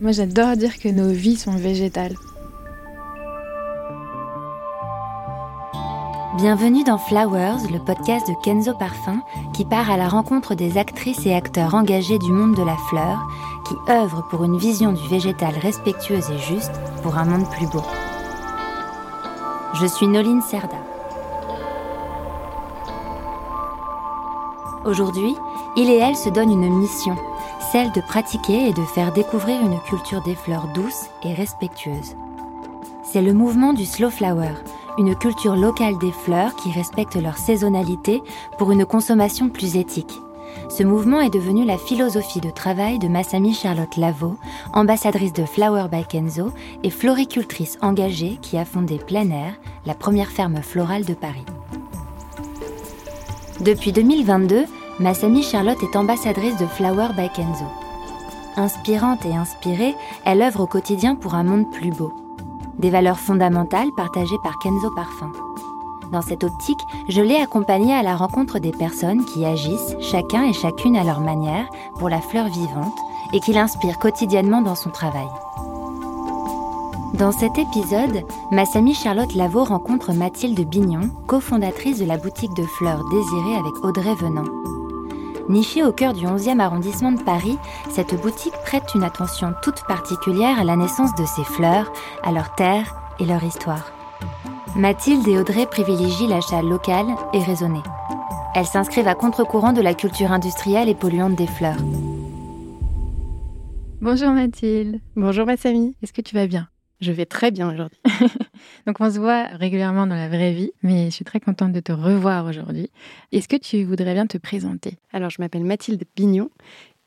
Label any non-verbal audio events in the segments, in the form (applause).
Moi, j'adore dire que nos vies sont végétales. Bienvenue dans Flowers, le podcast de Kenzo Parfum qui part à la rencontre des actrices et acteurs engagés du monde de la fleur qui œuvrent pour une vision du végétal respectueuse et juste pour un monde plus beau. Je suis Noline Serda. Aujourd'hui, il et elle se donnent une mission, celle de pratiquer et de faire découvrir une culture des fleurs douces et respectueuses. C'est le mouvement du Slow Flower, une culture locale des fleurs qui respecte leur saisonnalité pour une consommation plus éthique. Ce mouvement est devenu la philosophie de travail de Massami Charlotte Lavaux, ambassadrice de Flower by Kenzo et floricultrice engagée qui a fondé Plein Air, la première ferme florale de Paris. Depuis 2022, Massami Charlotte est ambassadrice de Flower by Kenzo. Inspirante et inspirée, elle œuvre au quotidien pour un monde plus beau. Des valeurs fondamentales partagées par Kenzo Parfum. Dans cette optique, je l'ai accompagnée à la rencontre des personnes qui agissent, chacun et chacune à leur manière, pour la fleur vivante et qui l'inspirent quotidiennement dans son travail. Dans cet épisode, Massami Charlotte Lavaux rencontre Mathilde Bignon, cofondatrice de la boutique de fleurs Désirée avec Audrey Venant. Nichée au cœur du 11e arrondissement de Paris, cette boutique prête une attention toute particulière à la naissance de ces fleurs, à leur terre et leur histoire. Mathilde et Audrey privilégient l'achat local et raisonné. Elles s'inscrivent à contre-courant de la culture industrielle et polluante des fleurs. Bonjour Mathilde. Bonjour Massami. Est-ce que tu vas bien? Je vais très bien aujourd'hui. (laughs) Donc on se voit régulièrement dans la vraie vie, mais je suis très contente de te revoir aujourd'hui. Est-ce que tu voudrais bien te présenter? Alors je m'appelle Mathilde Bignon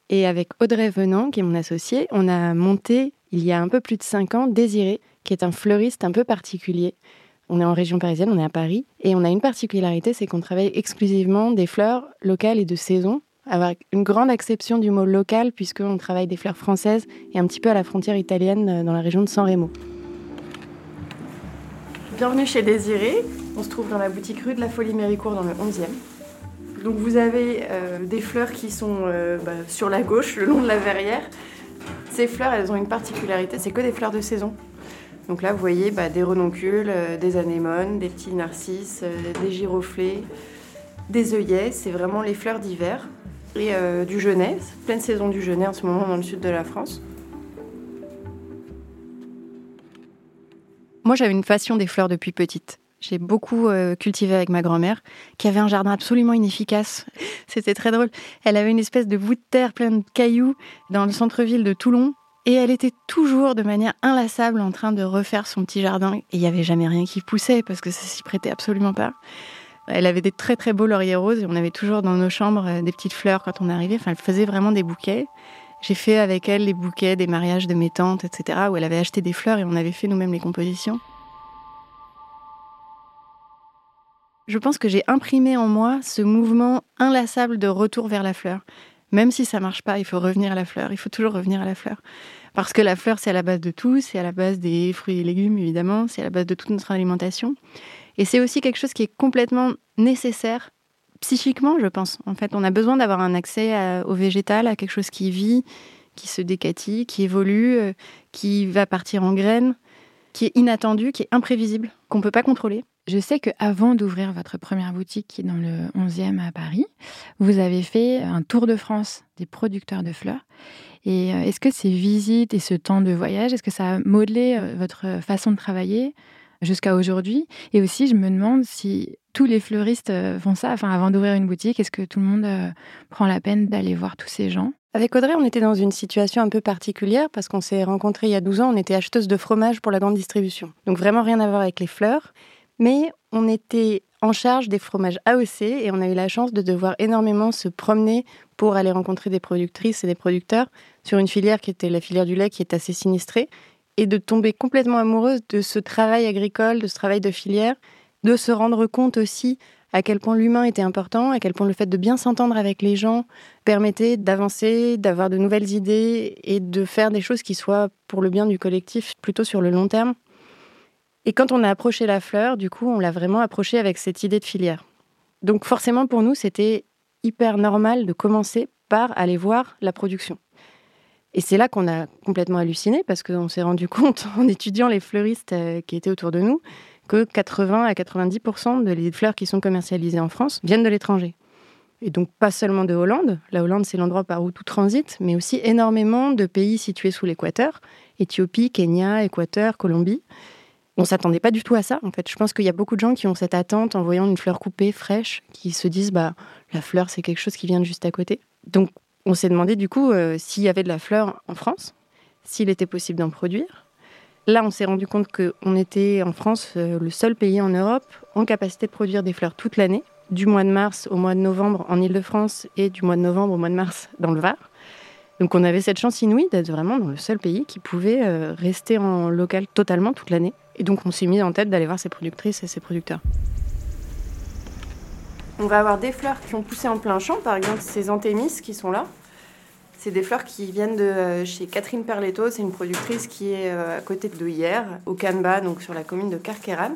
et avec Audrey Venant, qui est mon associée, on a monté il y a un peu plus de cinq ans Désiré, qui est un fleuriste un peu particulier on est en région parisienne, on est à Paris, et on a une particularité, c'est qu'on travaille exclusivement des fleurs locales et de saison, avec une grande acception du mot local, puisqu'on travaille des fleurs françaises et un petit peu à la frontière italienne euh, dans la région de San Remo. Bienvenue chez Désiré, on se trouve dans la boutique rue de la Folie Méricourt dans le 11e. Donc vous avez euh, des fleurs qui sont euh, bah, sur la gauche, le long de la verrière. Ces fleurs, elles ont une particularité, c'est que des fleurs de saison. Donc là, vous voyez bah, des renoncules, des anémones, des petits narcisses, des giroflées, des œillets. C'est vraiment les fleurs d'hiver. Et euh, du genêt, pleine saison du genêt en ce moment dans le sud de la France. Moi, j'avais une passion des fleurs depuis petite. J'ai beaucoup cultivé avec ma grand-mère, qui avait un jardin absolument inefficace. (laughs) C'était très drôle. Elle avait une espèce de bout de terre plein de cailloux dans le centre-ville de Toulon. Et elle était toujours de manière inlassable en train de refaire son petit jardin. Et il n'y avait jamais rien qui poussait parce que ça s'y prêtait absolument pas. Elle avait des très très beaux lauriers roses et on avait toujours dans nos chambres euh, des petites fleurs quand on arrivait. Enfin, elle faisait vraiment des bouquets. J'ai fait avec elle les bouquets des mariages de mes tantes, etc., où elle avait acheté des fleurs et on avait fait nous-mêmes les compositions. Je pense que j'ai imprimé en moi ce mouvement inlassable de retour vers la fleur. Même si ça marche pas, il faut revenir à la fleur. Il faut toujours revenir à la fleur. Parce que la fleur, c'est à la base de tout. C'est à la base des fruits et légumes, évidemment. C'est à la base de toute notre alimentation. Et c'est aussi quelque chose qui est complètement nécessaire psychiquement, je pense. En fait, on a besoin d'avoir un accès au végétal, à quelque chose qui vit, qui se décatit, qui évolue, euh, qui va partir en graines, qui est inattendu, qui est imprévisible, qu'on ne peut pas contrôler. Je sais qu'avant d'ouvrir votre première boutique qui est dans le 11e à Paris, vous avez fait un tour de France des producteurs de fleurs. Et euh, est-ce que ces visites et ce temps de voyage, est-ce que ça a modelé euh, votre façon de travailler? Jusqu'à aujourd'hui. Et aussi, je me demande si tous les fleuristes euh, font ça, enfin, avant d'ouvrir une boutique, est-ce que tout le monde prend la peine d'aller voir tous ces gens? Avec Audrey, on était dans une situation un peu particulière parce qu'on s'est rencontrés il y a 12 ans, on était acheteuse de fromage pour la grande distribution. Donc vraiment rien à voir avec les fleurs. Mais on était en charge des fromages AOC et on a eu la chance de devoir énormément se promener pour aller rencontrer des productrices et des producteurs sur une filière qui était la filière du lait qui est assez sinistrée et de tomber complètement amoureuse de ce travail agricole, de ce travail de filière, de se rendre compte aussi à quel point l'humain était important, à quel point le fait de bien s'entendre avec les gens permettait d'avancer, d'avoir de nouvelles idées et de faire des choses qui soient pour le bien du collectif plutôt sur le long terme. Et quand on a approché la fleur, du coup, on l'a vraiment approché avec cette idée de filière. Donc forcément, pour nous, c'était hyper normal de commencer par aller voir la production. Et c'est là qu'on a complètement halluciné parce qu'on s'est rendu (laughs) compte en étudiant les fleuristes euh, qui étaient autour de nous que 80 à 90% des fleurs qui sont commercialisées en France viennent de l'étranger. Et donc pas seulement de Hollande, la Hollande c'est l'endroit par où tout transite, mais aussi énormément de pays situés sous l'équateur, Éthiopie, Kenya, Équateur, Colombie. On s'attendait pas du tout à ça. En fait, je pense qu'il y a beaucoup de gens qui ont cette attente en voyant une fleur coupée, fraîche, qui se disent bah la fleur c'est quelque chose qui vient de juste à côté. Donc on s'est demandé du coup euh, s'il y avait de la fleur en France, s'il était possible d'en produire. Là, on s'est rendu compte qu'on était en France euh, le seul pays en Europe en capacité de produire des fleurs toute l'année, du mois de mars au mois de novembre en Ile-de-France et du mois de novembre au mois de mars dans le Var. Donc on avait cette chance inouïe d'être vraiment dans le seul pays qui pouvait euh, rester en local totalement toute l'année. Et donc on s'est mis en tête d'aller voir ses productrices et ses producteurs. On va avoir des fleurs qui ont poussé en plein champ, par exemple ces anthémis qui sont là. C'est des fleurs qui viennent de euh, chez Catherine Perletto, c'est une productrice qui est euh, à côté de hier, au Canba, donc sur la commune de Carqueran.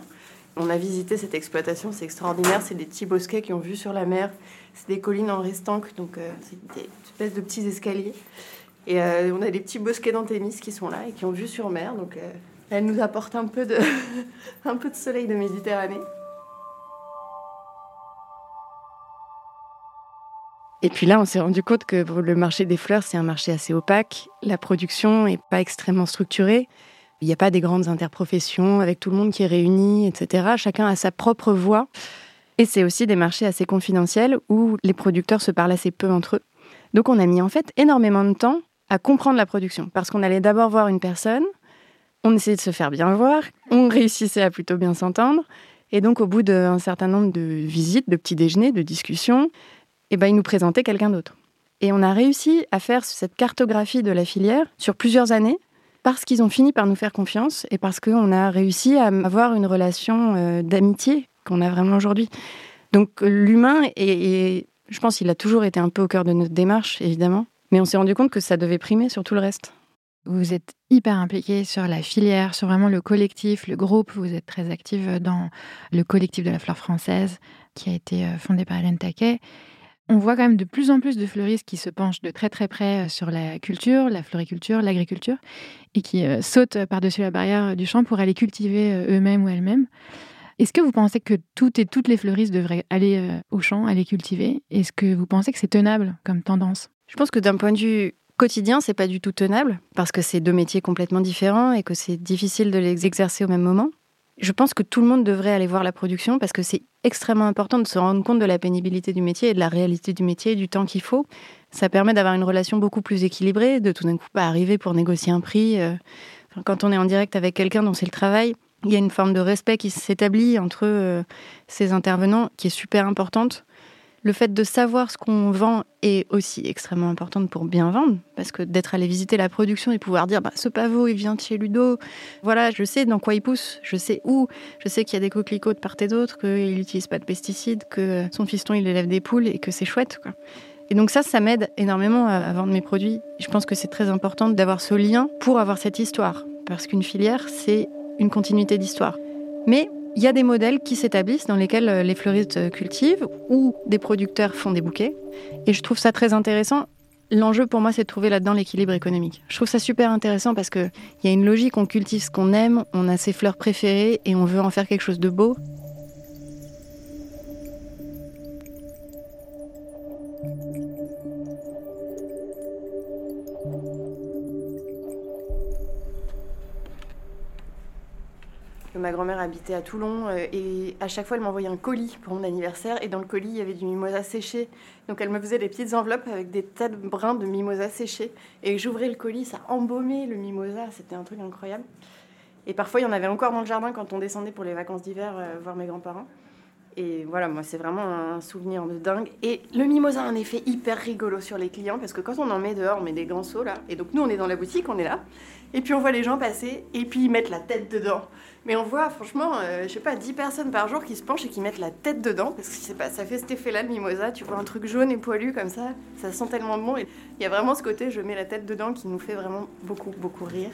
On a visité cette exploitation, c'est extraordinaire, c'est des petits bosquets qui ont vu sur la mer, c'est des collines en restanque, donc euh, c'est des espèces de petits escaliers. Et on a des petits bosquets d'anthémis qui sont là et qui ont vu sur mer, donc elle nous apporte un peu de, (laughs) un peu de soleil de Méditerranée. Et puis là, on s'est rendu compte que le marché des fleurs, c'est un marché assez opaque. La production n'est pas extrêmement structurée. Il n'y a pas des grandes interprofessions avec tout le monde qui est réuni, etc. Chacun a sa propre voix. Et c'est aussi des marchés assez confidentiels où les producteurs se parlent assez peu entre eux. Donc on a mis en fait énormément de temps à comprendre la production. Parce qu'on allait d'abord voir une personne, on essayait de se faire bien voir, on réussissait à plutôt bien s'entendre. Et donc au bout d'un certain nombre de visites, de petits déjeuners, de discussions, eh ben, il nous présentait quelqu'un d'autre. Et on a réussi à faire cette cartographie de la filière sur plusieurs années parce qu'ils ont fini par nous faire confiance et parce qu'on a réussi à avoir une relation euh, d'amitié qu'on a vraiment aujourd'hui. Donc l'humain, et, je pense qu'il a toujours été un peu au cœur de notre démarche, évidemment, mais on s'est rendu compte que ça devait primer sur tout le reste. Vous êtes hyper impliqué sur la filière, sur vraiment le collectif, le groupe. Vous êtes très active dans le collectif de la fleur française qui a été euh, fondé par Hélène Taquet. On voit quand même de plus en plus de fleuristes qui se penchent de très très près euh, sur la culture, la floriculture, l'agriculture, et qui euh, sautent par-dessus la barrière du champ pour aller cultiver euh, eux-mêmes ou elles-mêmes. Est-ce que vous pensez que toutes et toutes les fleuristes devraient aller au champ, aller cultiver? Est-ce que vous pensez que c'est tenable comme tendance? Je pense que d'un point de vue quotidien, c'est pas du tout tenable parce que c'est deux métiers complètement différents et que c'est difficile de les exercer au même moment. Je pense que tout le monde devrait aller voir la production parce que c'est extrêmement important de se rendre compte de la pénibilité du métier et de la réalité du métier et du temps qu'il faut. Ça permet d'avoir une relation beaucoup plus équilibrée, de tout d'un coup pas arriver pour négocier un prix. Euh, quand on est en direct avec quelqu'un dont c'est le travail, il y a une forme de respect qui s'établit entre euh, ces intervenants qui est super importante le fait de savoir ce qu'on vend est aussi extrêmement important pour bien vendre, parce que d'être allé visiter la production et pouvoir dire bah, ce pavot il vient de chez Ludo, voilà, je sais dans quoi il pousse, je sais où, je sais qu'il y a des coquelicots de part et d'autre, qu'il n'utilise pas de pesticides, que son fiston il élève des poules et que c'est chouette. Et donc ça, ça m'aide énormément à vendre mes produits. Je pense que c'est très important d'avoir ce lien pour avoir cette histoire, parce qu'une filière, c'est une continuité d'histoire. Mais il y a des modèles qui s'établissent dans lesquels euh, les fleuristes euh, cultivent ou des producteurs font des bouquets. Et je trouve ça très intéressant. L'enjeu pour moi, c'est de trouver là-dedans l'équilibre économique. Je trouve ça super intéressant parce qu'il y a une logique, on cultive ce qu'on aime, on a ses fleurs préférées et on veut en faire quelque chose de beau. Habitait à Toulon euh, et à chaque fois elle m'envoyait un colis pour mon anniversaire et dans le colis il y avait du mimosa séché. Donc elle me faisait des petites enveloppes avec des tas de brins de mimosa séché et j'ouvrais le colis, ça embaumait le mimosa, c'était un truc incroyable. Et parfois il y en avait encore dans le jardin quand on descendait pour les vacances d'hiver euh, voir mes grands-parents. Et voilà, moi, c'est vraiment un souvenir de dingue. Et le mimosa a un effet hyper rigolo sur les clients parce que quand on en met dehors, on met des grands seaux là. Et donc, nous, on est dans la boutique, on est là. Et puis, on voit les gens passer et puis ils mettent la tête dedans. Mais on voit franchement, euh, je sais pas, 10 personnes par jour qui se penchent et qui mettent la tête dedans. Parce que pas, ça fait cet effet-là, mimosa. Tu vois un truc jaune et poilu comme ça, ça sent tellement bon. Il y a vraiment ce côté, je mets la tête dedans, qui nous fait vraiment beaucoup, beaucoup rire.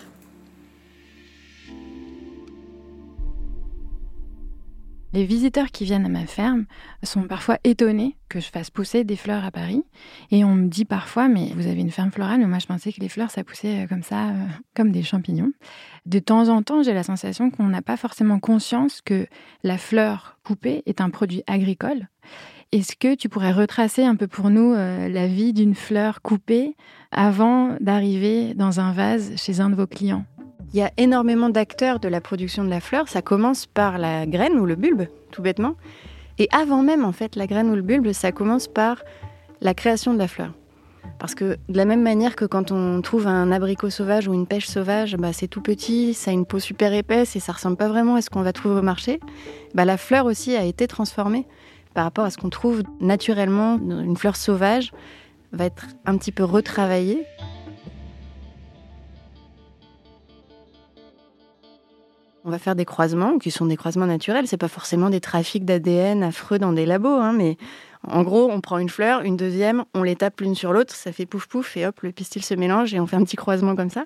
Les visiteurs qui viennent à ma ferme sont parfois étonnés que je fasse pousser des fleurs à Paris. Et on me dit parfois, mais vous avez une ferme florale, mais moi je pensais que les fleurs, ça poussait euh, comme ça, euh, comme des champignons. De temps en temps, j'ai la sensation qu'on n'a pas forcément conscience que la fleur coupée est un produit agricole. Est-ce que tu pourrais retracer un peu pour nous euh, la vie d'une fleur coupée avant d'arriver dans un vase chez un de vos clients? Il y a énormément d'acteurs de la production de la fleur. Ça commence par la graine ou le bulbe, tout bêtement. Et avant même, en fait, la graine ou le bulbe, ça commence par la création de la fleur. Parce que de la même manière que quand on trouve un abricot sauvage ou une pêche sauvage, bah, c'est tout petit, ça a une peau super épaisse et ça ressemble pas vraiment à ce qu'on va trouver au marché. Bah, la fleur aussi a été transformée par rapport à ce qu'on trouve naturellement. Une fleur sauvage va être un petit peu retravaillée On va faire des croisements qui sont des croisements naturels. C'est pas forcément des trafics d'ADN affreux dans des labos, hein, mais en gros, on prend une fleur, une deuxième, on les tape l'une sur l'autre, ça fait pouf pouf et hop, le pistil se mélange et on fait un petit croisement comme ça.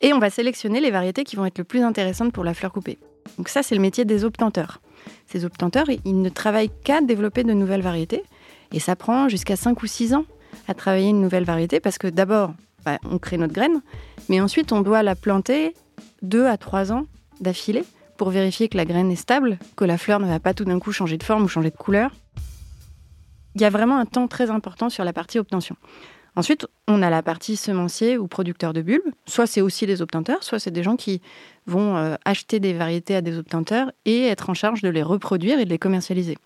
Et on va sélectionner les variétés qui vont être le plus intéressantes pour la fleur coupée. Donc ça, c'est le métier des obtenteurs. Ces obtenteurs, ils ne travaillent qu'à développer de nouvelles variétés et ça prend jusqu'à 5 ou 6 ans à travailler une nouvelle variété parce que d'abord, bah, on crée notre graine, mais ensuite on doit la planter 2 à 3 ans d'affilée pour vérifier que la graine est stable, que la fleur ne va pas tout d'un coup changer de forme ou changer de couleur. Il y a vraiment un temps très important sur la partie obtention. Ensuite, on a la partie semencier ou producteur de bulbes. Soit c'est aussi des obtenteurs, soit c'est des gens qui vont euh, acheter des variétés à des obtenteurs et être en charge de les reproduire et de les commercialiser.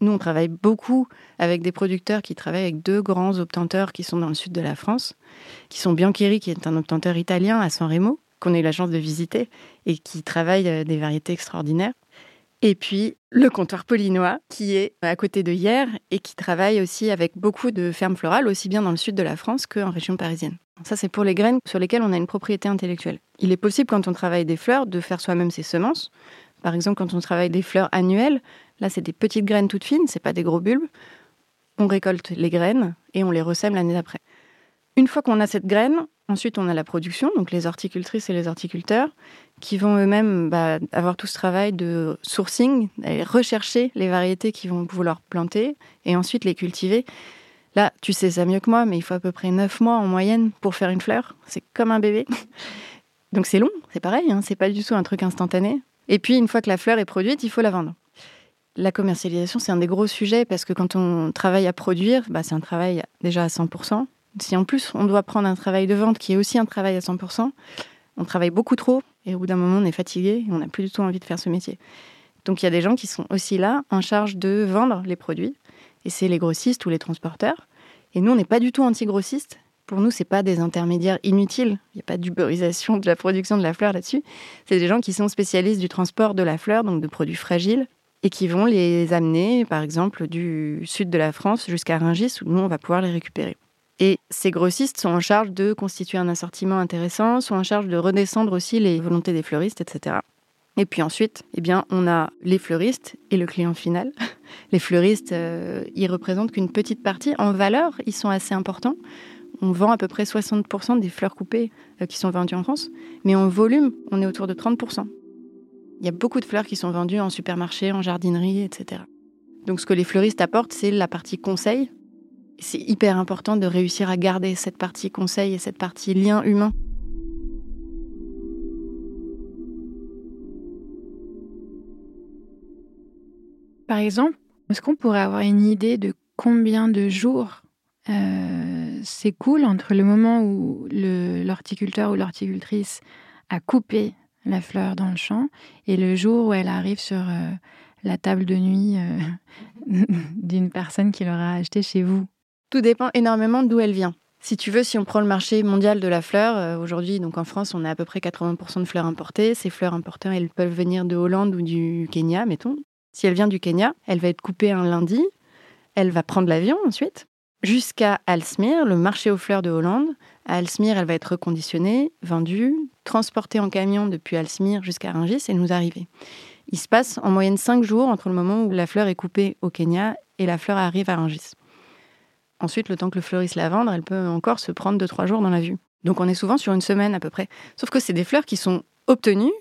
Nous, on travaille beaucoup avec des producteurs qui travaillent avec deux grands obtenteurs qui sont dans le sud de la France, qui sont Biancheri, qui est un obtenteur italien à San Remo, qu'on a eu la chance de visiter et qui travaille euh, des variétés extraordinaires. Et puis le comptoir Polinois, qui est à côté de Hier et qui travaille aussi avec beaucoup de fermes florales, aussi bien dans le sud de la France qu'en région parisienne. Ça, c'est pour les graines sur lesquelles on a une propriété intellectuelle. Il est possible, quand on travaille des fleurs, de faire soi-même ses semences. Par exemple, quand on travaille des fleurs annuelles, là, c'est des petites graines toutes fines, c'est pas des gros bulbes. On récolte les graines et on les ressème l'année d'après. Une fois qu'on a cette graine, Ensuite, on a la production, donc les horticultrices et les horticulteurs, qui vont eux-mêmes bah, avoir tout ce travail de sourcing, rechercher les variétés qu'ils vont vouloir planter et ensuite les cultiver. Là, tu sais ça mieux que moi, mais il faut à peu près 9 mois en moyenne pour faire une fleur. C'est comme un bébé. (laughs) Donc c'est long, c'est pareil, hein, c'est pas du tout un truc instantané. Et puis, une fois que la fleur est produite, il faut la vendre. La commercialisation, c'est un des gros sujets parce que quand on travaille à produire, bah, c'est un travail déjà à 100%. Si en plus on doit prendre un travail de vente qui est aussi un travail à 100%, on travaille beaucoup trop et au bout d'un moment on est fatigué et on n'a plus du tout envie de faire ce métier. Donc il y a des gens qui sont aussi là en charge de vendre les produits et c'est les grossistes ou les transporteurs. Et nous on n'est pas du tout anti-grossistes. Pour nous, c'est pas des intermédiaires inutiles. Il n'y a pas d'uberisation de la production de la fleur là-dessus. C'est des gens qui sont spécialistes du transport de la fleur, donc de produits fragiles, et qui vont les amener, par exemple, du sud de la France jusqu'à Rungis, où nous, on va pouvoir les récupérer. Et ces grossistes sont en charge de constituer un assortiment intéressant, sont en charge de redescendre aussi les volontés des fleuristes, etc. Et puis ensuite, eh bien, on a les fleuristes et le client final. (laughs) Les fleuristes, euh, ils représentent qu'une petite partie. En valeur, ils sont assez importants. On vend à peu près 60% des fleurs coupées euh, qui sont vendues en France. Mais en volume, on est autour de 30%. Il y a beaucoup de fleurs qui sont vendues en supermarché, en jardinerie, etc. Donc ce que les fleuristes apportent, c'est la partie conseil, c'est hyper important de réussir à garder cette partie conseil et cette partie lien humain. Par exemple, est-ce qu'on pourrait avoir une idée de combien de jours euh, s'écoule entre le moment où l'horticulteur ou l'horticultrice a coupé la fleur dans le champ et le jour où elle arrive sur euh, la table de nuit euh, (laughs) d'une personne qui l'aura acheté chez vous? Tout dépend énormément d'où elle vient. Si tu veux, si on prend le marché mondial de la fleur, euh, aujourd'hui, donc en France, on a à peu près 80% de fleurs importées. Ces fleurs importées, elles peuvent venir de Hollande ou du Kenya, mettons. Si elle vient du Kenya, elle va être coupée un lundi. Elle va prendre l'avion ensuite jusqu'à Alsmere, le marché aux fleurs de Hollande. À Alsmere, elle va être reconditionnée, vendue, transportée en camion depuis Alsmere jusqu'à Rungis et nous arriver. Il se passe en moyenne 5 jours entre le moment où la fleur est coupée au Kenya et la fleur arrive à Rungis. Ensuite, le temps que le fleurisse la vendre, elle peut encore se prendre 2-3 jours dans la vue. Donc on est souvent sur une semaine à peu près. Sauf que c'est des fleurs qui sont obtenues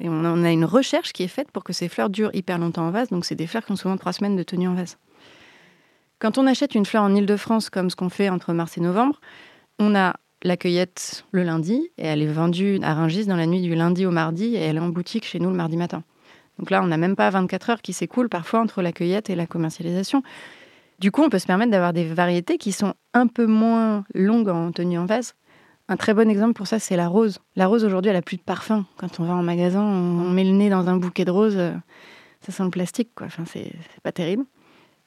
Et on a une recherche qui est faite pour que ces fleurs durent hyper longtemps en vase. Donc, c'est des fleurs qui ont souvent trois semaines de tenue en vase. Quand on achète une fleur en Ile-de-France, comme ce qu'on fait entre mars et novembre, on a la cueillette le lundi et elle est vendue à Rungis dans la nuit du lundi au mardi et elle est en boutique chez nous le mardi matin. Donc là, on n'a même pas 24 heures qui s'écoulent parfois entre la cueillette et la commercialisation. Du coup, on peut se permettre d'avoir des variétés qui sont un peu moins longues en tenue en vase. Un très bon exemple pour ça, c'est la rose. La rose, aujourd'hui, elle a plus de parfum. Quand on va en magasin, on met le nez dans un bouquet de roses, euh, ça sent le plastique, quoi. Enfin, c'est pas terrible.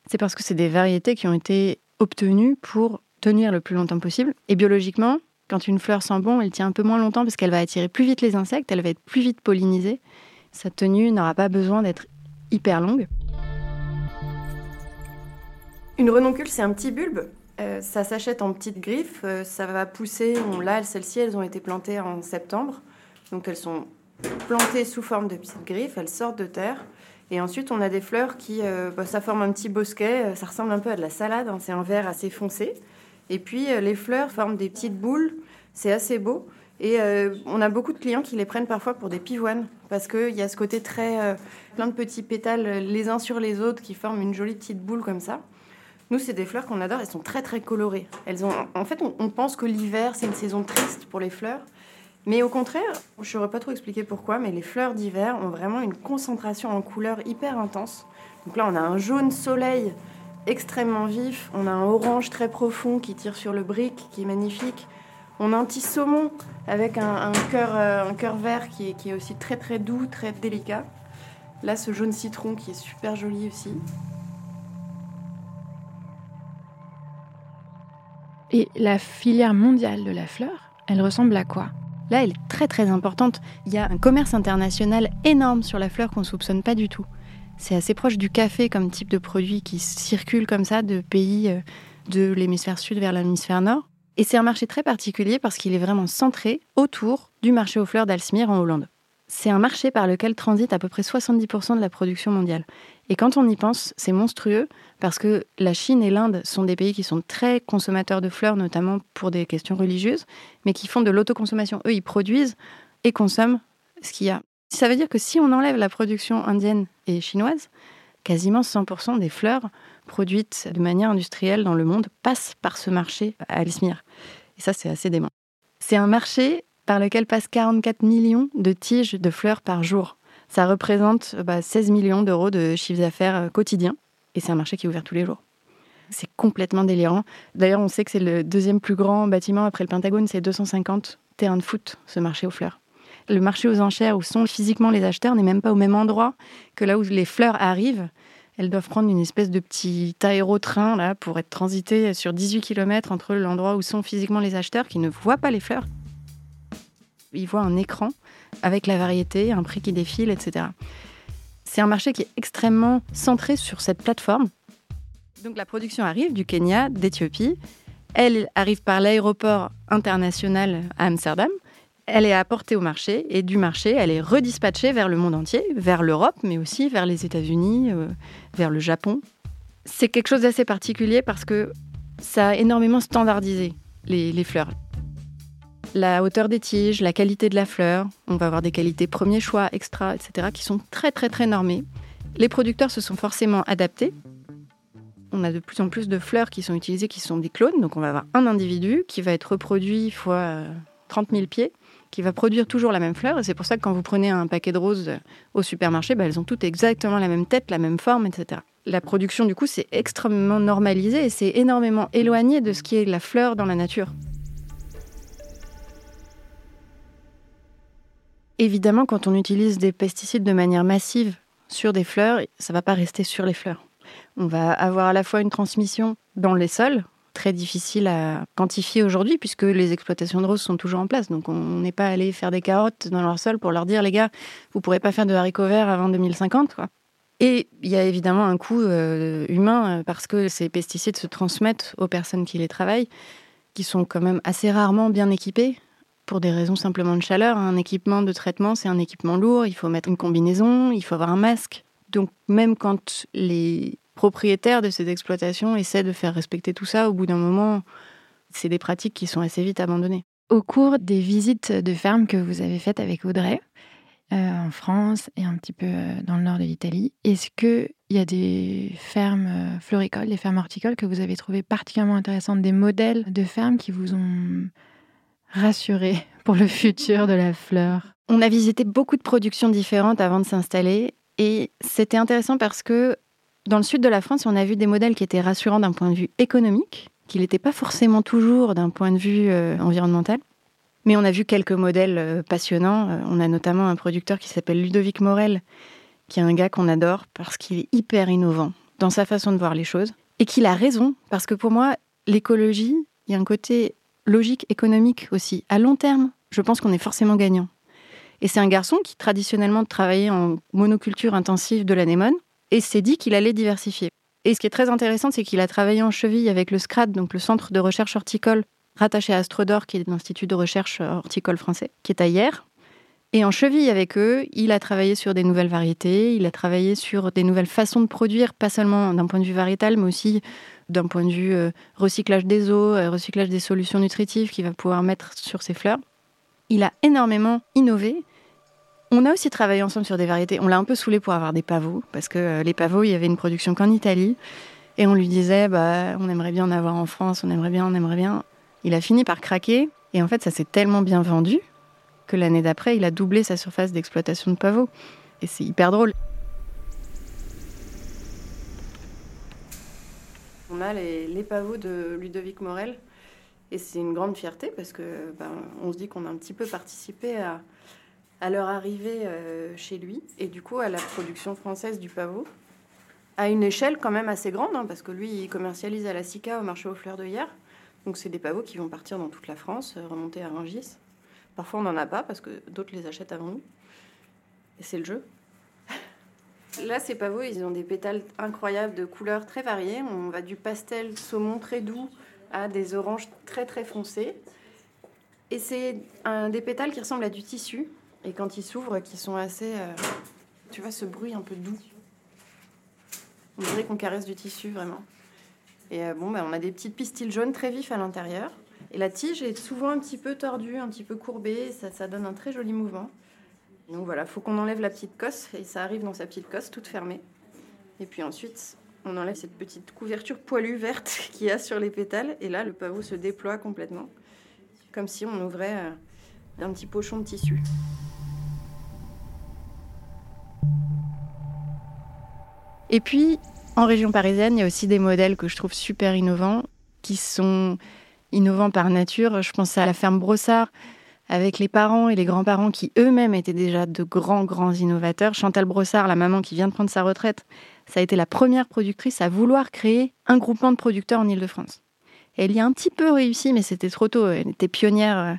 C'est parce que c'est des variétés qui ont été obtenues pour tenir le plus longtemps possible. Et biologiquement, quand une fleur sent bon, elle tient un peu moins longtemps parce qu'elle va attirer plus vite les insectes, elle va être plus vite pollinisée. Sa tenue n'aura pas besoin d'être hyper longue. Une renoncule, c'est un petit bulbe. Euh, ça s'achète en petites griffes. Euh, ça va pousser. là, celles-ci, elles ont été plantées en septembre. Donc, elles sont plantées sous forme de petites griffes. Elles sortent de terre. Et ensuite, on a des fleurs qui, euh, bah, ça forme un petit bosquet. Ça ressemble un peu à de la salade. Hein. C'est un vert assez foncé. Et puis les fleurs forment des petites boules, c'est assez beau. Et on a beaucoup de clients qui les prennent parfois pour des pivoines, parce qu'il y a ce côté très plein de petits pétales les uns sur les autres qui forment une jolie petite boule comme ça. Nous, c'est des fleurs qu'on adore, elles sont très très colorées. En fait, on, pense que l'hiver, c'est une saison triste pour les fleurs. Mais au contraire, je ne saurais pas trop expliquer pourquoi, mais les fleurs d'hiver ont vraiment une concentration en couleurs hyper intense. Donc là, on a un jaune soleil extrêmement vif. On a un orange très profond qui tire sur le brick, qui est magnifique. On a un petit saumon avec un, cœur, euh, cœur vert qui est, qui est aussi très très doux, très délicat. Là, ce jaune citron qui est super joli aussi. Et la filière mondiale de la fleur, elle ressemble à quoi? Là, elle est très très importante. Il y a un commerce international énorme sur la fleur qu'on soupçonne pas du tout. C'est assez proche du café comme type de produit qui circule comme ça de pays euh, de l'hémisphère sud vers l'hémisphère nord. Et c'est un marché très particulier parce qu'il est vraiment centré autour du marché aux fleurs d'Alsmir en Hollande. C'est un marché par lequel transite à peu près 70% de la production mondiale. Et quand on y pense, c'est monstrueux parce que la Chine et l'Inde sont des pays qui sont très consommateurs de fleurs, notamment pour des questions religieuses, mais qui font de l'autoconsommation. Eux, ils produisent et consomment ce qu'il y a. Ça veut dire que si on enlève la production indienne et chinoise, quasiment 100% des fleurs produites de manière industrielle dans le monde passent par ce marché à Alismir. Et ça, c'est assez dément. C'est un marché par lequel passent 44 millions de tiges de fleurs par jour. Ça représente 16 bah, millions d'euros de chiffre d'affaires euh, quotidien. Et c'est un marché qui est ouvert tous les jours. C'est complètement délirant. D'ailleurs, on sait que c'est le deuxième plus grand bâtiment après le Pentagone. C'est 250 terrains de foot, ce marché aux fleurs. Le marché aux enchères où sont physiquement les acheteurs n'est même pas au même endroit que là où les fleurs arrivent. Elles doivent prendre une espèce de petit aérotrain là pour être transitées sur 18 km entre l'endroit où sont physiquement les acheteurs qui ne voient pas les fleurs. Ils voient un écran avec la variété, un prix qui défile, etc. C'est un marché qui est extrêmement centré sur cette plateforme. Donc la production arrive du Kenya, d'Éthiopie. Elle arrive par l'aéroport international à Amsterdam elle est apportée au marché et du marché, elle est redispatchée vers le monde entier, vers l'Europe, mais aussi vers les États-Unis, euh, vers le Japon. C'est quelque chose d'assez particulier parce que ça a énormément standardisé les, fleurs. La hauteur des tiges, la qualité de la fleur, on va avoir des qualités premier choix, extra, etc., qui sont très très très normées. Les producteurs se sont forcément adaptés. On a de plus en plus de fleurs qui sont utilisées, qui sont des clones. Donc on va avoir un individu qui va être reproduit fois 30 euh, 000 pieds qui va produire toujours la même fleur. Et c'est pour ça que quand vous prenez un paquet de roses au supermarché, bah, elles ont toutes exactement la même tête, la même forme, etc. La production, du coup, c'est extrêmement normalisé et c'est énormément éloigné de ce qui est la fleur dans la nature. Évidemment, quand on utilise des pesticides de manière massive sur des fleurs, ça ne va pas rester sur les fleurs. On va avoir à la fois une transmission dans les sols, très difficile à quantifier aujourd'hui puisque les exploitations de roses sont toujours en place. Donc on n'est pas allé faire des carottes dans leur sol pour leur dire les gars, vous pourrez pas faire de haricots verts avant 2050 quoi. Et il y a évidemment un coût euh, humain euh, parce que ces pesticides se transmettent aux personnes qui les travaillent, qui sont quand même assez rarement bien équipées pour des raisons simplement de chaleur. Un équipement de traitement, c'est un équipement lourd, il faut mettre une combinaison, il faut avoir un masque. Donc même quand les propriétaires de ces exploitations essaient de faire respecter tout ça. Au bout d'un moment, c'est des pratiques qui sont assez vite abandonnées. Au cours des visites de ferme que vous avez faites avec Audrey, en France et un petit peu dans le nord de l'Italie. Est-ce qu'il y a des fermes floricoles, des fermes horticoles que vous avez trouvées particulièrement intéressantes, des modèles de fermes qui vous ont rassuré pour le futur de la fleur On a visité beaucoup de productions différentes avant de s'installer et c'était intéressant parce que dans le sud de la France, on a vu des modèles qui étaient rassurants d'un point de vue économique, qui n'étaient pas forcément toujours d'un point de vue euh, environnemental. Mais on a vu quelques modèles euh, passionnants. Euh, on a notamment un producteur qui s'appelle Ludovic Morel, qui est un gars qu'on adore parce qu'il est hyper innovant dans sa façon de voir les choses. Et qu'il a raison, parce que pour moi, l'écologie, il y a un côté logique économique aussi. À long terme, je pense qu'on est forcément gagnant. Et c'est un garçon qui traditionnellement travaillait en monoculture intensive de l'anémone et s'est dit qu'il allait diversifier. Et ce qui est très intéressant, c'est qu'il a travaillé en cheville avec le SCRAD, donc le Centre de recherche horticole, rattaché à Astrodor, qui est l'Institut de recherche horticole français, qui est à hier. Et en cheville avec eux, il a travaillé sur des nouvelles variétés, il a travaillé sur des nouvelles façons de produire, pas seulement d'un point de vue variétal, mais aussi d'un point de vue euh, recyclage des eaux, euh, recyclage des solutions nutritives qu'il va pouvoir mettre sur ses fleurs. Il a énormément innové on a aussi travaillé ensemble sur des variétés. On l'a un peu saoulé pour avoir des pavots, parce que euh, les pavots, il y avait une production qu'en Italie. Et on lui disait, bah, on aimerait bien en avoir en France, on aimerait bien, on aimerait bien. Il a fini par craquer. Et en fait, ça s'est tellement bien vendu que l'année d'après, il a doublé sa surface d'exploitation de pavots. Et c'est hyper drôle. On a les, pavots de Ludovic Morel. Et c'est une grande fierté parce que ben, on se dit qu'on a un petit peu participé à, leur arrivée euh, chez lui et du coup à la production française du pavot à une échelle quand même assez grande hein, parce que lui il commercialise à la SICA au marché aux fleurs de hier donc c'est des pavots qui vont partir dans toute la France euh, remonter à Rungis parfois on n'en a pas parce que d'autres les achètent avant nous et c'est le jeu (laughs) Là, ces pavots, ils ont des pétales incroyables de couleurs très variées. On va du pastel saumon très doux à des oranges très très foncés. Et c'est un des pétales qui ressemblent à du tissu et quand ils s'ouvrent, qui sont assez. Euh, tu vois, ce bruit un peu doux. On dirait qu'on caresse du tissu, vraiment. Et euh, bon, ben, on a des petites pistils jaunes très vifs à l'intérieur. Et la tige est souvent un petit peu tordue, un petit peu courbée. Ça, ça donne un très joli mouvement. Donc voilà, faut qu'on enlève la petite cosse. Et ça arrive dans sa petite cosse, toute fermée. Et puis ensuite, on enlève cette petite couverture poilue verte (laughs) qu'il y a sur les pétales. Et là, le pavot se déploie complètement. Comme si on ouvrait euh, un petit pochon de tissu. Et puis, en région parisienne, il y a aussi des modèles que je trouve super innovants, qui sont innovants par nature. Je pense à la ferme Brossard, avec les parents et les grands-parents qui eux-mêmes étaient déjà de grands, grands innovateurs. Chantal Brossard, la maman qui vient de prendre sa retraite, ça a été la première productrice à vouloir créer un groupement de producteurs en Ile-de-France. Elle y a un petit peu réussi, mais c'était trop tôt. Elle était pionnière euh,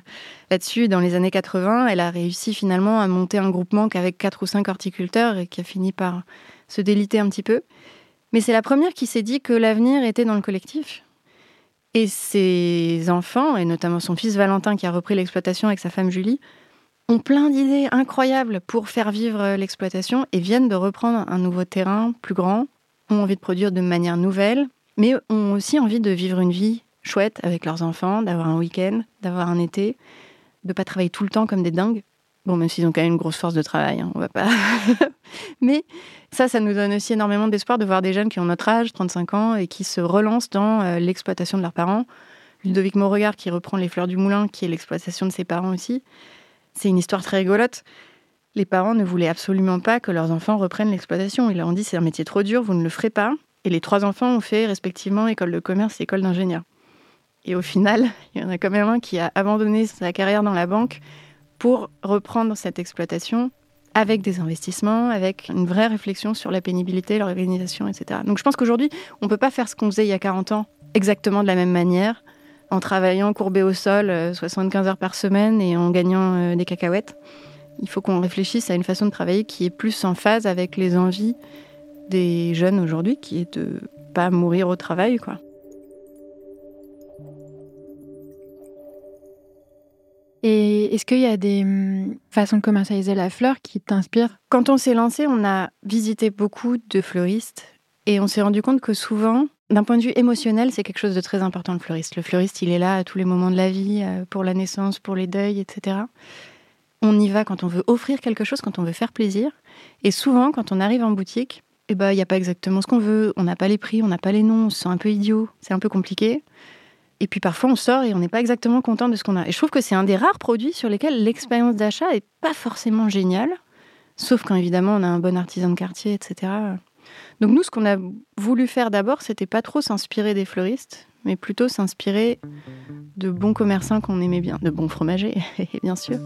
là-dessus dans les années 80. Elle a réussi finalement à monter un groupement qu'avec quatre ou cinq horticulteurs et qui a fini par se déliter un petit peu. Mais c'est la première qui s'est dit que l'avenir était dans le collectif. Et ses enfants, et notamment son fils Valentin qui a repris l'exploitation avec sa femme Julie, ont plein d'idées incroyables pour faire vivre l'exploitation et viennent de reprendre un nouveau terrain plus grand, ont envie de produire de manière nouvelle, mais ont aussi envie de vivre une vie chouette avec leurs enfants, d'avoir un week-end, d'avoir un été, de pas travailler tout le temps comme des dingues. Bon, même s'ils ont quand même une grosse force de travail, hein, on va pas. (laughs) Mais ça, ça nous donne aussi énormément d'espoir de voir des jeunes qui ont notre âge, 35 ans, et qui se relancent dans euh, l'exploitation de leurs parents. Ludovic Mauregard qui reprend Les Fleurs du Moulin, qui est l'exploitation de ses parents aussi. C'est une histoire très rigolote. Les parents ne voulaient absolument pas que leurs enfants reprennent l'exploitation. Ils leur ont dit c'est un métier trop dur, vous ne le ferez pas. Et les trois enfants ont fait respectivement école de commerce et école d'ingénieur. Et au final, (laughs) il y en a quand même un qui a abandonné sa carrière dans la banque pour reprendre cette exploitation avec des investissements, avec une vraie réflexion sur la pénibilité, l'organisation, etc. Donc je pense qu'aujourd'hui, on ne peut pas faire ce qu'on faisait il y a 40 ans exactement de la même manière, en travaillant courbé au sol 75 euh, heures par semaine et en gagnant euh, des cacahuètes. Il faut qu'on réfléchisse à une façon de travailler qui est plus en phase avec les envies des jeunes aujourd'hui, qui est de pas mourir au travail, quoi. Et est-ce qu'il y a des hum, façons de commercialiser la fleur qui t'inspirent? Quand on s'est lancé, on a visité beaucoup de fleuristes et on s'est rendu compte que souvent, d'un point de vue émotionnel, c'est quelque chose de très important le fleuriste. Le fleuriste, il est là à tous les moments de la vie, euh, pour la naissance, pour les deuils, etc. on y va quand on veut offrir quelque chose, quand on veut faire plaisir. Et souvent, quand on arrive en boutique, eh ben, il n'y a pas exactement ce qu'on veut, on n'a pas les prix, on n'a pas les noms, on se sent un peu idiot, c'est un peu compliqué. Et puis parfois, on sort et on n'est pas exactement content de ce qu'on a. Et je trouve que c'est un des rares produits sur lesquels l'expérience d'achat n'est pas forcément géniale, sauf quand évidemment on a un bon artisan de quartier, etc. Donc nous, ce qu'on a voulu faire d'abord, c'était pas trop s'inspirer des fleuristes, mais plutôt s'inspirer de bons commerçants qu'on aimait bien, de bons fromagers, (laughs) bien sûr.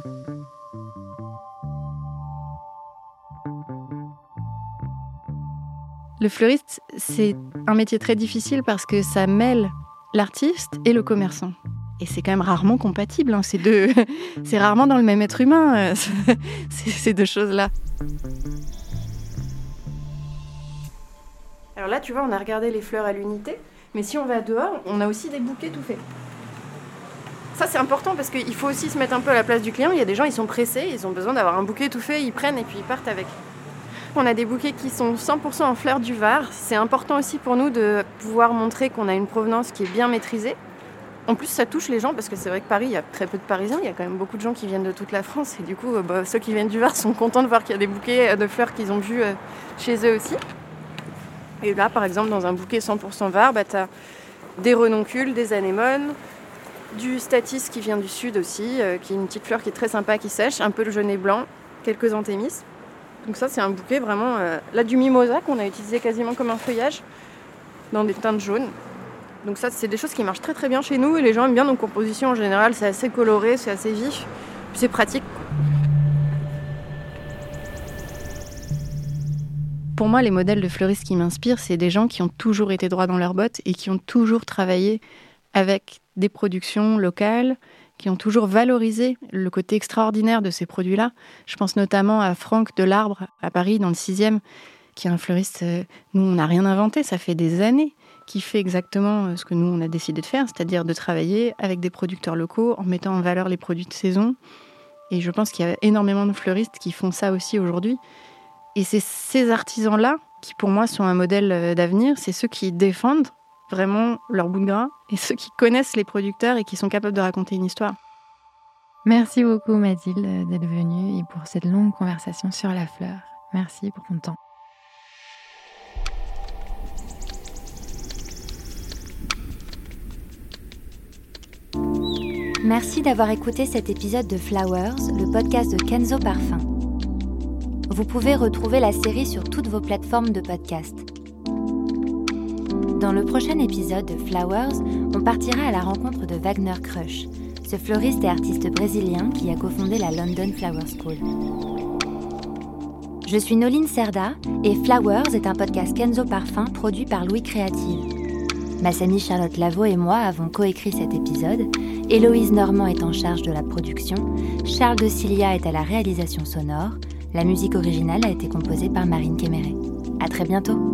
Le fleuriste, c'est un métier très difficile parce que ça mêle l'artiste et le commerçant. Et c'est quand même rarement compatible, hein, ces deux. (laughs) c'est rarement dans le même être humain, euh, (laughs) ces deux choses-là. Alors là, tu vois, on a regardé les fleurs à l'unité, mais si on va dehors, on a aussi des bouquets tout faits. Ça, c'est important parce qu'il faut aussi se mettre un peu à la place du client. Il y a des gens, ils sont pressés, ils ont besoin d'avoir un bouquet tout fait, ils prennent et puis ils partent avec. On a des bouquets qui sont 100% en fleurs du Var. C'est important aussi pour nous de pouvoir montrer qu'on a une provenance qui est bien maîtrisée. En plus, ça touche les gens parce que c'est vrai que Paris, il y a très peu de Parisiens. Il y a quand même beaucoup de gens qui viennent de toute la France. Et du coup, euh, bah, ceux qui viennent du Var sont contents de voir qu'il y a des bouquets de fleurs qu'ils ont vus euh, chez eux aussi. Et là, par exemple, dans un bouquet 100% Var, bah, tu as des renoncules, des anémones, du statis qui vient du sud aussi, euh, qui est une petite fleur qui est très sympa, qui sèche, un peu le jaunet blanc, quelques anthémis. Donc ça, c'est un bouquet vraiment... Euh, là, du mimosa qu'on a utilisé quasiment comme un feuillage, dans des teintes jaunes. Donc ça, c'est des choses qui marchent très très bien chez nous et les gens aiment bien nos compositions en général. C'est assez coloré, c'est assez vif, c'est pratique. Pour moi, les modèles de fleuristes qui m'inspirent, c'est des gens qui ont toujours été droits dans leurs bottes et qui ont toujours travaillé avec des productions locales, qui ont toujours valorisé le côté extraordinaire de ces produits-là. Je pense notamment à Franck Delarbre à Paris, dans le 6e, qui est un fleuriste. Euh, nous, on n'a rien inventé, ça fait des années qui fait exactement euh, ce que nous, on a décidé de faire, c'est-à-dire de travailler avec des producteurs locaux en mettant en valeur les produits de saison. Et je pense qu'il y a énormément de fleuristes qui font ça aussi aujourd'hui. Et c'est ces artisans-là qui, pour moi, sont un modèle euh, d'avenir. C'est ceux qui défendent vraiment leur bout de gras et ceux qui connaissent les producteurs et qui sont capables de raconter une histoire. Merci beaucoup Mathilde d'être venue et pour cette longue conversation sur la fleur. Merci pour ton temps. Merci d'avoir écouté cet épisode de Flowers, le podcast de Kenzo Parfum. Vous pouvez retrouver la série sur toutes vos plateformes de podcast. Dans le prochain épisode de Flowers, on partira à la rencontre de Wagner Crush, ce fleuriste et artiste brésilien qui a cofondé la London Flower School. Je suis Noline Serda et Flowers est un podcast Kenzo Parfum produit par Louis Créative. Massami Charlotte Lavaux et moi avons coécrit cet épisode. Héloïse Normand est en charge de la production. Charles de Cilia est à la réalisation sonore. La musique originale a été composée par Marine Kéméré. À très bientôt!